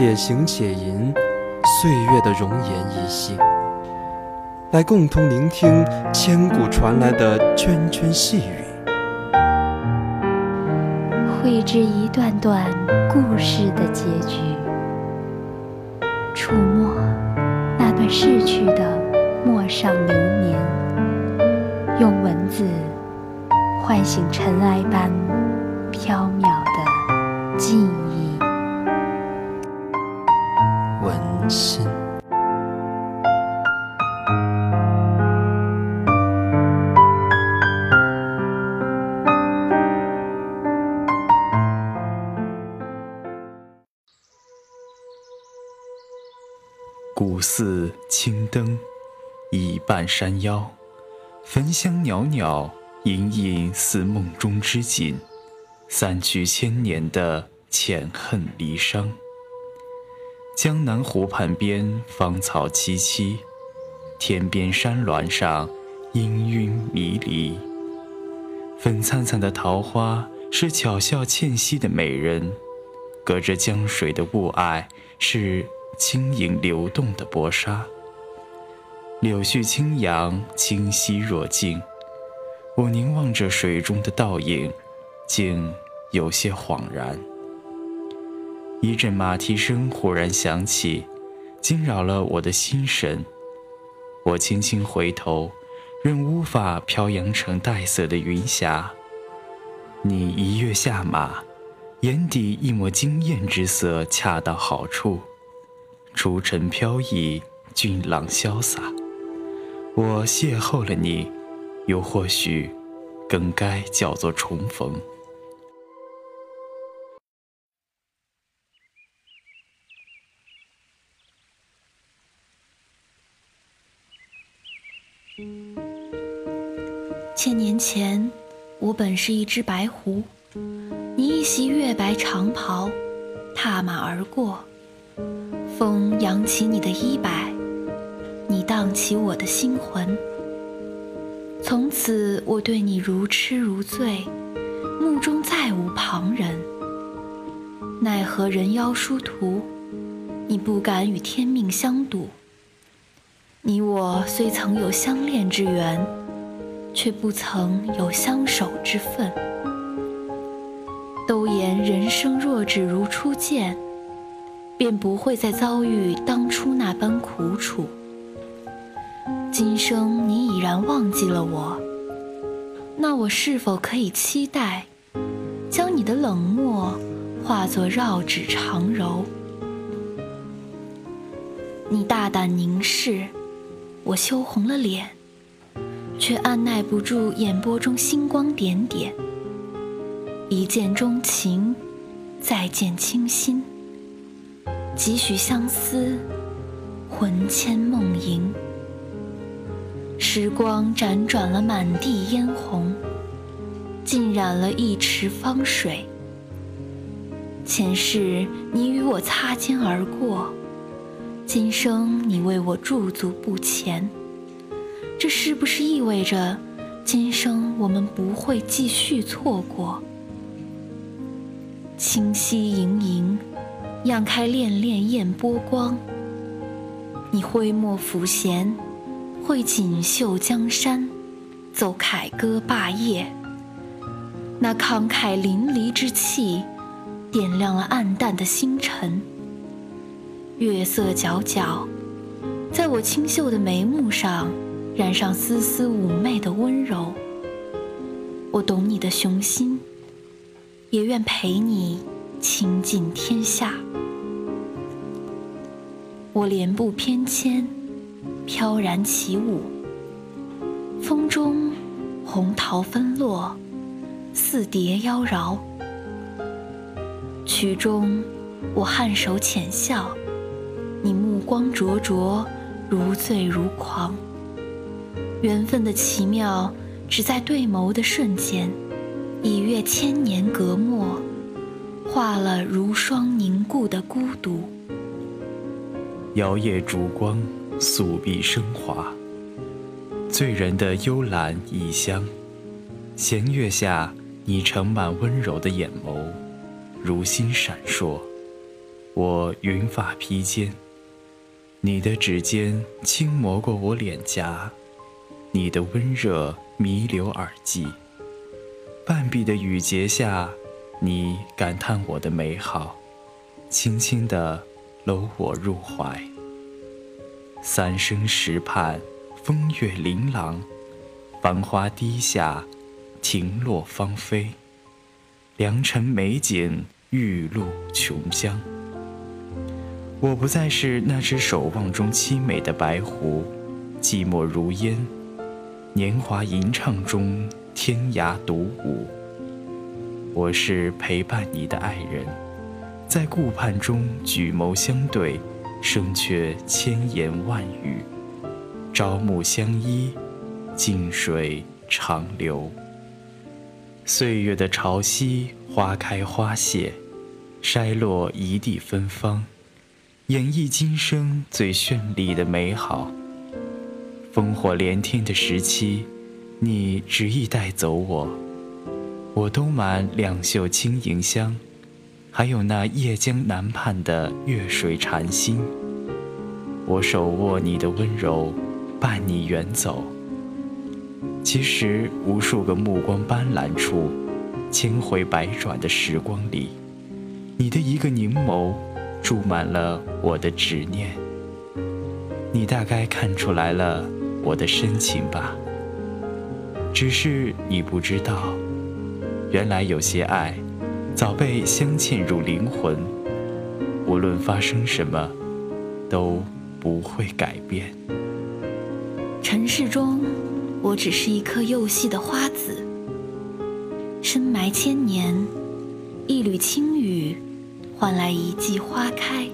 且行且吟，岁月的容颜依稀，来共同聆听千古传来的涓涓细语，绘制一段段故事的结局，触摸那段逝去的陌上流年，用文字唤醒尘埃般飘渺的记忆。心。古寺青灯，倚半山腰，焚香袅袅，隐隐似梦中之景，散去千年的浅恨离殇。江南湖畔边，芳草萋萋；天边山峦上，氤氲迷离。粉灿灿的桃花是巧笑倩兮的美人，隔着江水的雾霭是轻盈流动的薄纱。柳絮轻扬，清晰若镜。我凝望着水中的倒影，竟有些恍然。一阵马蹄声忽然响起，惊扰了我的心神。我轻轻回头，任乌发飘扬成黛色的云霞。你一跃下马，眼底一抹惊艳之色恰到好处，出尘飘逸，俊朗潇洒。我邂逅了你，又或许，更该叫做重逢。前，我本是一只白狐，你一袭月白长袍，踏马而过，风扬起你的衣摆，你荡起我的心魂。从此，我对你如痴如醉，目中再无旁人。奈何人妖殊途，你不敢与天命相赌。你我虽曾有相恋之缘，却不曾有相守之分。都言人生若只如初见，便不会再遭遇当初那般苦楚。今生你已然忘记了我，那我是否可以期待，将你的冷漠化作绕指长柔？你大胆凝视。我羞红了脸，却按耐不住眼波中星光点点。一见钟情，再见倾心，几许相思，魂牵梦萦。时光辗转了满地嫣红，浸染了一池芳水。前世你与我擦肩而过。今生你为我驻足不前，这是不是意味着今生我们不会继续错过？清溪盈盈，漾开潋潋艳波光。你挥墨抚弦，绘锦绣江山，奏凯歌霸业。那慷慨淋漓之气，点亮了暗淡的星辰。月色皎皎，在我清秀的眉目上染上丝丝妩媚的温柔。我懂你的雄心，也愿陪你倾尽天下。我莲步翩跹，飘然起舞，风中红桃纷落，似蝶妖娆。曲中我颔首浅笑。你目光灼灼，如醉如狂。缘分的奇妙，只在对眸的瞬间，已越千年隔膜，化了如霜凝固的孤独。摇曳烛光，素壁生华，醉人的幽兰异香。弦月下，你盛满温柔的眼眸，如星闪烁。我云发披肩，你的指尖轻磨过我脸颊，你的温热弥留耳际。半壁的雨节下，你感叹我的美好，轻轻地搂我入怀。三生石畔，风月琳琅，繁花低下，亭落芳菲。良辰美景，玉露琼浆。我不再是那只守望中凄美的白狐，寂寞如烟，年华吟唱中天涯独舞。我是陪伴你的爱人，在顾盼中举眸相对，胜却千言万语。朝暮相依，静水长流。岁月的潮汐，花开花谢，筛落一地芬芳。演绎今生最绚丽的美好。烽火连天的时期，你执意带走我。我兜满两袖轻盈香，还有那夜江南畔的月水禅心。我手握你的温柔，伴你远走。其实无数个目光斑斓处，千回百转的时光里，你的一个凝眸。注满了我的执念，你大概看出来了我的深情吧？只是你不知道，原来有些爱早被镶嵌入灵魂，无论发生什么，都不会改变。尘世中，我只是一颗幼细的花籽，深埋千年，一缕轻雨。换来一季花开，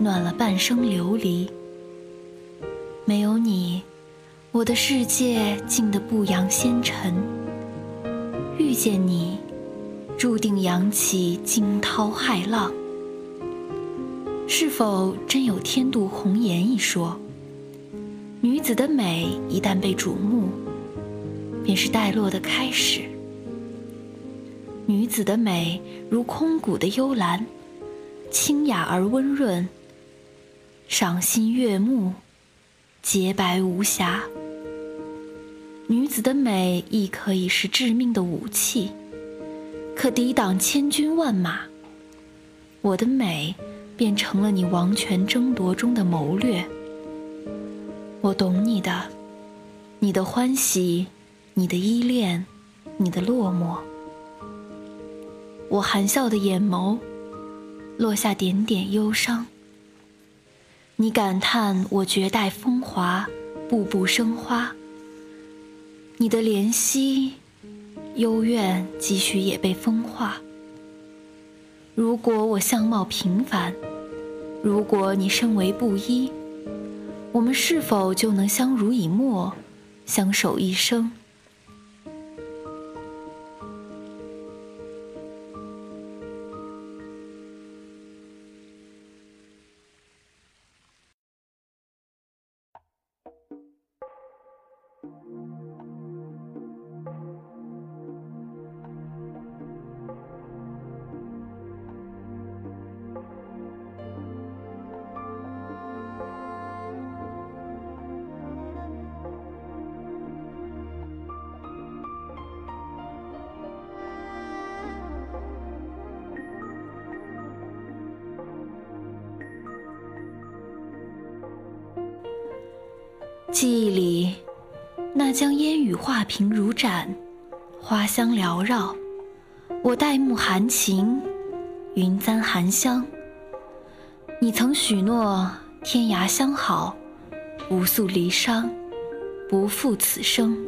暖了半生流离。没有你，我的世界静得不扬纤尘；遇见你，注定扬起惊涛骇浪。是否真有天妒红颜一说？女子的美一旦被瞩目，便是败落的开始。女子的美如空谷的幽兰，清雅而温润，赏心悦目，洁白无瑕。女子的美亦可以是致命的武器，可抵挡千军万马。我的美便成了你王权争夺中的谋略。我懂你的，你的欢喜，你的依恋，你的落寞。我含笑的眼眸，落下点点忧伤。你感叹我绝代风华，步步生花。你的怜惜、幽怨，几许也被风化。如果我相貌平凡，如果你身为布衣，我们是否就能相濡以沫，相守一生？那将烟雨画屏如展，花香缭绕。我黛目含情，云簪含香。你曾许诺天涯相好，不诉离殇，不负此生。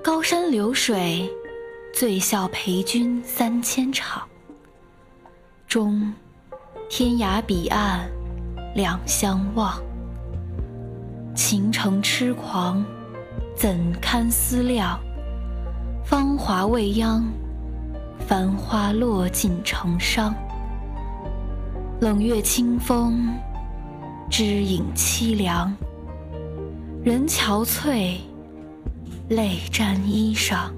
高山流水，醉笑陪君三千场。终，天涯彼岸，两相望。情成痴狂，怎堪思量？芳华未央，繁花落尽成伤。冷月清风，知影凄凉。人憔悴，泪沾衣裳。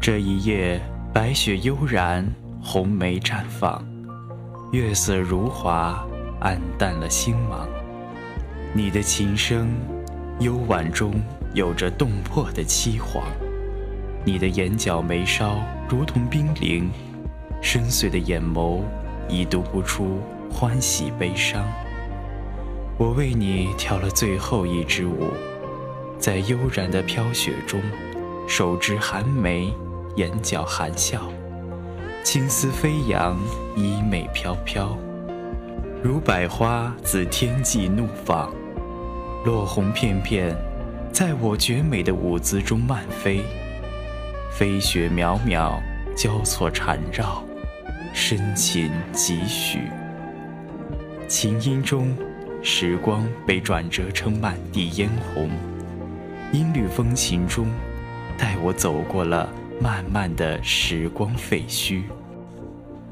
这一夜，白雪悠然，红梅绽放，月色如华，暗淡了星芒。你的琴声，幽婉中有着动魄的凄惶；你的眼角眉梢如同冰凌，深邃的眼眸已读不出欢喜悲伤。我为你跳了最后一支舞，在悠然的飘雪中，手执寒梅，眼角含笑，青丝飞扬，衣袂飘飘，如百花自天际怒放。落红片片，在我绝美的舞姿中漫飞，飞雪渺渺，交错缠绕，深情几许。琴音中，时光被转折成满地嫣红，音律风情中，带我走过了漫漫的时光废墟。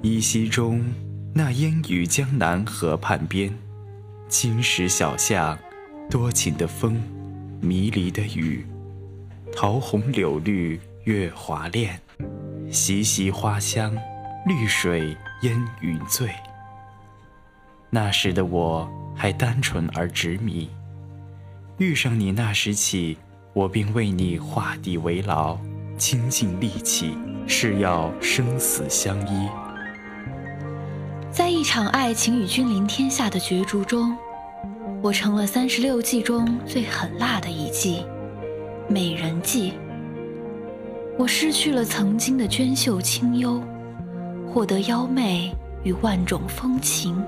依稀中，那烟雨江南河畔边，青石小巷。多情的风，迷离的雨，桃红柳绿月华恋，习习花香，绿水烟云醉。那时的我还单纯而执迷，遇上你那时起，我便为你画地为牢，倾尽力气，誓要生死相依。在一场爱情与君临天下的角逐中。我成了三十六计中最狠辣的一计——美人计。我失去了曾经的娟秀清幽，获得妖媚与万种风情。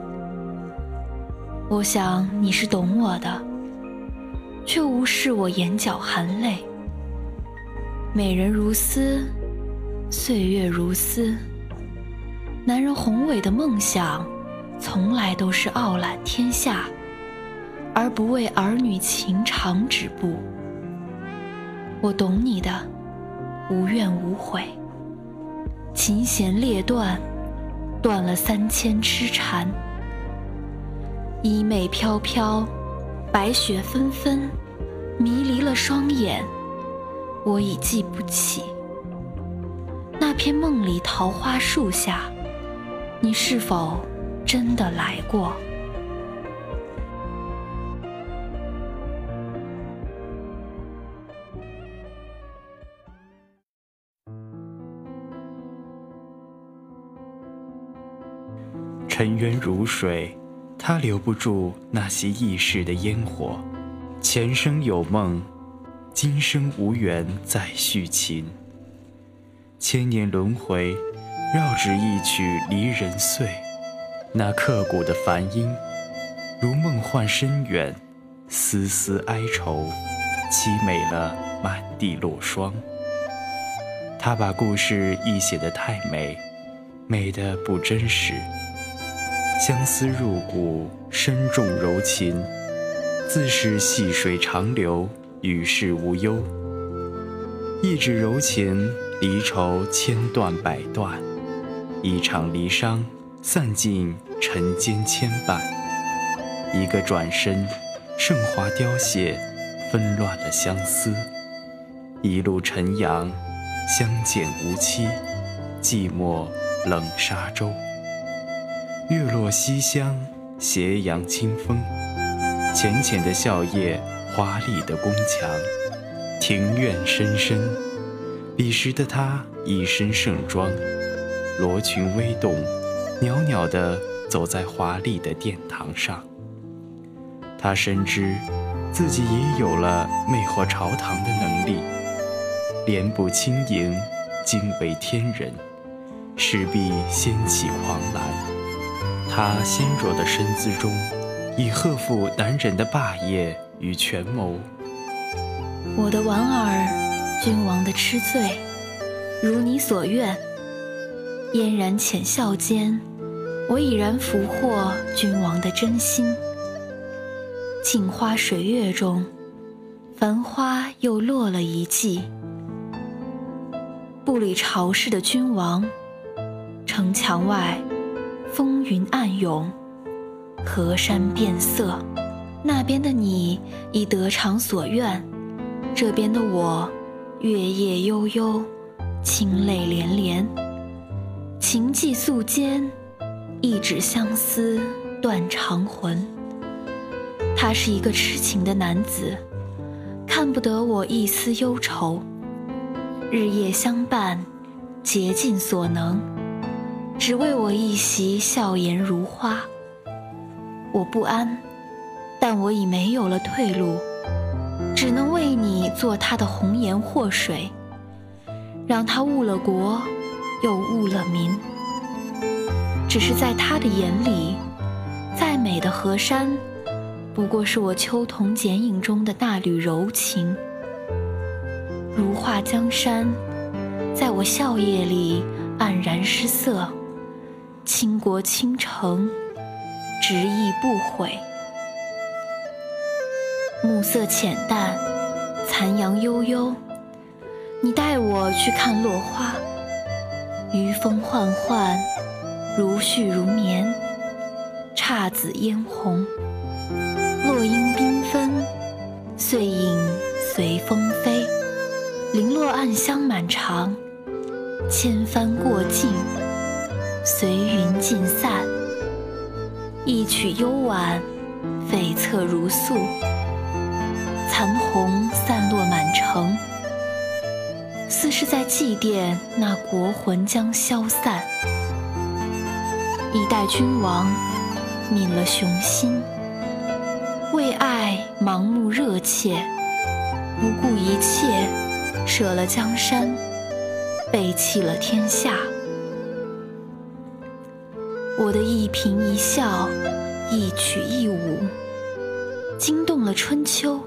我想你是懂我的，却无视我眼角含泪。美人如斯，岁月如斯。男人宏伟的梦想，从来都是傲揽天下。而不为儿女情长止步。我懂你的，无怨无悔。琴弦裂断，断了三千痴缠。衣袂飘飘，白雪纷纷，迷离了双眼。我已记不起那片梦里桃花树下，你是否真的来过？尘缘如水，它留不住那些易逝的烟火。前生有梦，今生无缘再续情。千年轮回，绕指一曲离人碎。那刻骨的梵音，如梦幻深远，丝丝哀愁，凄美了满地落霜。他把故事亦写得太美，美得不真实。相思入骨，深重柔情，自是细水长流，与世无忧。一纸柔情，离愁千断百断；一场离殇，散尽尘间牵绊。一个转身，盛华凋谢，纷乱了相思。一路尘扬，相见无期，寂寞冷沙洲。月落西厢，斜阳清风，浅浅的笑靥，华丽的宫墙，庭院深深。彼时的她一身盛装，罗裙微动，袅袅地走在华丽的殿堂上。她深知自己已有了魅惑朝堂的能力，莲步轻盈，惊为天人，势必掀起狂澜。她纤弱的身姿中，已赫负男人的霸业与权谋。我的婉儿，君王的痴醉，如你所愿。嫣然浅笑间，我已然俘获君王的真心。镜花水月中，繁花又落了一季。不理朝事的君王，城墙外风云暗涌，河山变色。那边的你已得偿所愿，这边的我月夜悠悠，清泪连连。情寄素笺，一纸相思断肠魂。他是一个痴情的男子，看不得我一丝忧愁。日夜相伴，竭尽所能，只为我一袭笑颜如花。我不安，但我已没有了退路，只能为你做他的红颜祸水，让他误了国，又误了民。只是在他的眼里，再美的河山，不过是我秋桐剪影中的那缕柔情。如画江山，在我笑靥里黯然失色；倾国倾城，执意不悔。暮色浅淡，残阳悠悠，你带我去看落花。余风唤唤，如絮如绵，姹紫嫣红，落英缤纷，碎影随风飞。零落暗香满长，千帆过尽，随云尽散。一曲幽婉，悱恻如诉。残红散落满城，似是在祭奠那国魂将消散。一代君王，泯了雄心，为爱盲目热切，不顾一切。舍了江山，背弃了天下。我的一颦一笑，一曲一舞，惊动了春秋，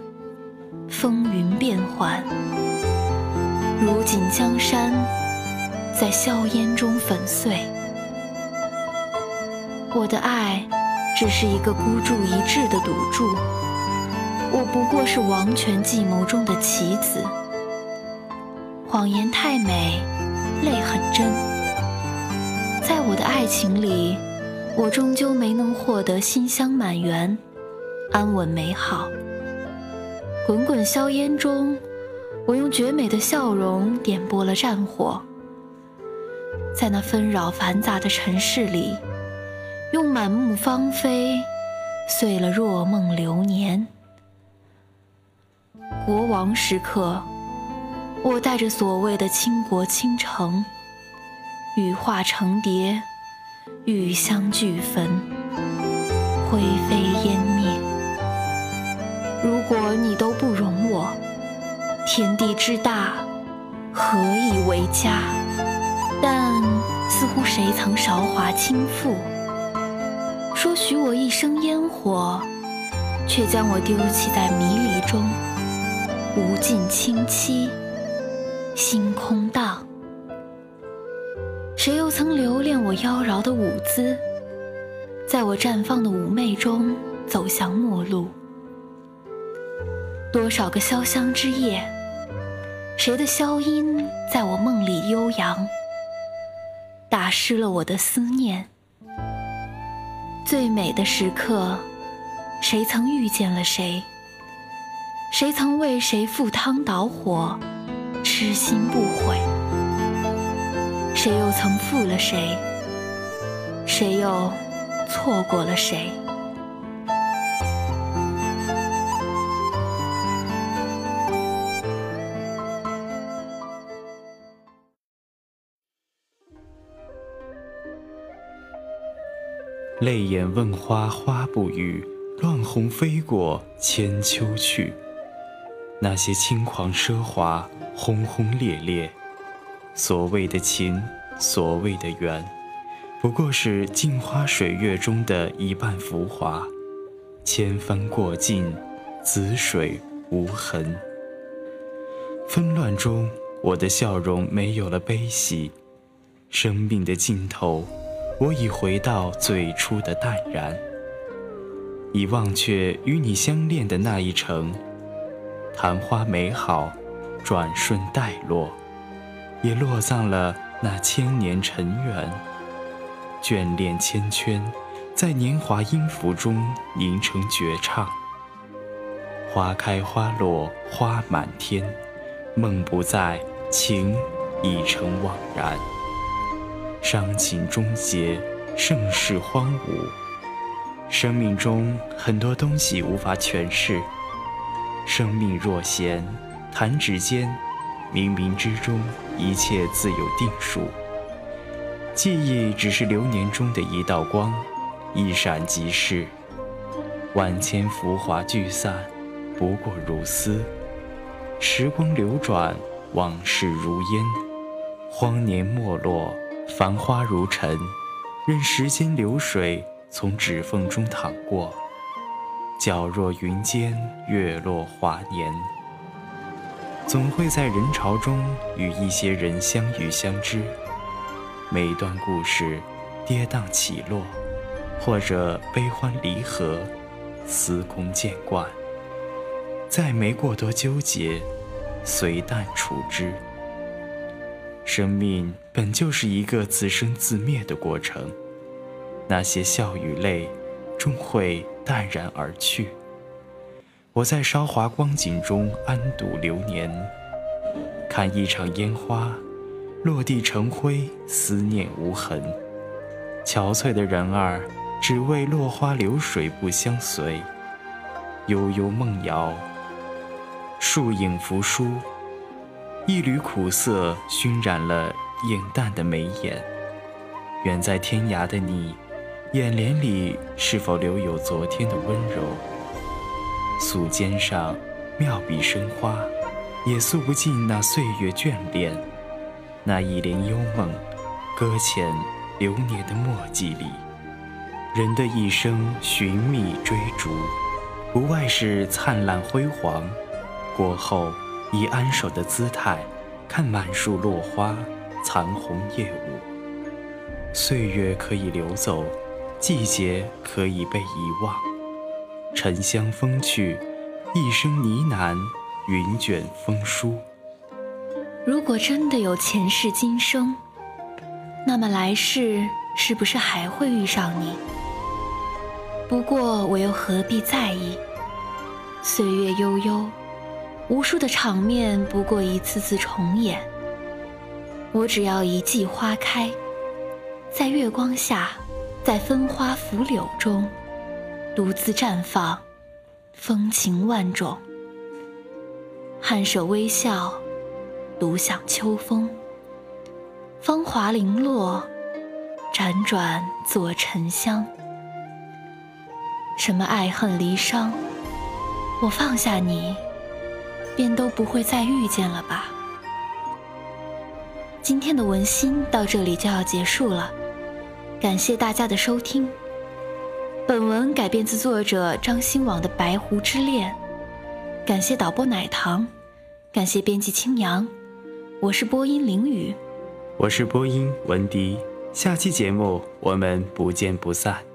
风云变幻。如今江山在硝烟中粉碎，我的爱只是一个孤注一掷的赌注。我不过是王权计谋中的棋子。谎言太美，泪很真。在我的爱情里，我终究没能获得馨香满园、安稳美好。滚滚硝烟中，我用绝美的笑容点拨了战火。在那纷扰繁杂的尘世里，用满目芳菲碎了若梦流年。国王时刻。我带着所谓的倾国倾城，羽化成蝶，玉香俱焚，灰飞烟灭。如果你都不容我，天地之大，何以为家？但似乎谁曾韶华倾覆，说许我一生烟火，却将我丢弃在迷离中，无尽清凄。星空荡，谁又曾留恋我妖娆的舞姿？在我绽放的妩媚中走向末路。多少个潇湘之夜，谁的箫音在我梦里悠扬，打湿了我的思念。最美的时刻，谁曾遇见了谁？谁曾为谁赴汤蹈火？痴心不悔，谁又曾负了谁？谁又错过了谁？泪眼问花花不语，乱红飞过千秋去。那些轻狂奢华。轰轰烈烈，所谓的情，所谓的缘，不过是镜花水月中的一半浮华。千帆过尽，紫水无痕。纷乱中，我的笑容没有了悲喜，生命的尽头，我已回到最初的淡然，已忘却与你相恋的那一程。昙花美好，转瞬带落，也落葬了那千年尘缘。眷恋千圈，在年华音符中凝成绝唱。花开花落花满天，梦不在，情已成惘然。伤情终结，盛世荒芜。生命中很多东西无法诠释。生命若弦，弹指间，冥冥之中，一切自有定数。记忆只是流年中的一道光，一闪即逝。万千浮华聚散。不过如斯，时光流转，往事如烟，荒年没落，繁花如尘，任时间流水从指缝中淌过，皎若云间，月落华年。总会在人潮中与一些人相遇相知，每一段故事跌宕起落，或者悲欢离合，司空见惯。再没过多纠结，随淡处之。生命本就是一个自生自灭的过程，那些笑与泪，终会淡然而去。我在韶华光景中安度流年，看一场烟花落地成灰，思念无痕。憔悴的人儿，只为落花流水不相随，悠悠梦摇。树影扶疏，一缕苦涩熏染了眼淡的眉眼。远在天涯的你，眼帘里是否留有昨天的温柔？素笺上妙笔生花，也诉不尽那岁月眷恋。那一帘幽梦，搁浅流年的墨迹里。人的一生寻觅追逐，不外是灿烂辉煌。过后，以安守的姿态，看满树落花，残红叶舞。岁月可以流走，季节可以被遗忘。沉香风去，一声呢喃，云卷风舒。如果真的有前世今生，那么来世是不是还会遇上你？不过我又何必在意？岁月悠悠。无数的场面不过一次次重演，我只要一季花开，在月光下，在分花拂柳中，独自绽放，风情万种。颔首微笑，独享秋风，芳华零落，辗转作沉香。什么爱恨离殇，我放下你。便都不会再遇见了吧。今天的文心到这里就要结束了，感谢大家的收听。本文改编自作者张新网的《白狐之恋》，感谢导播奶糖，感谢编辑青阳，我是播音林雨，我是播音文迪，下期节目我们不见不散。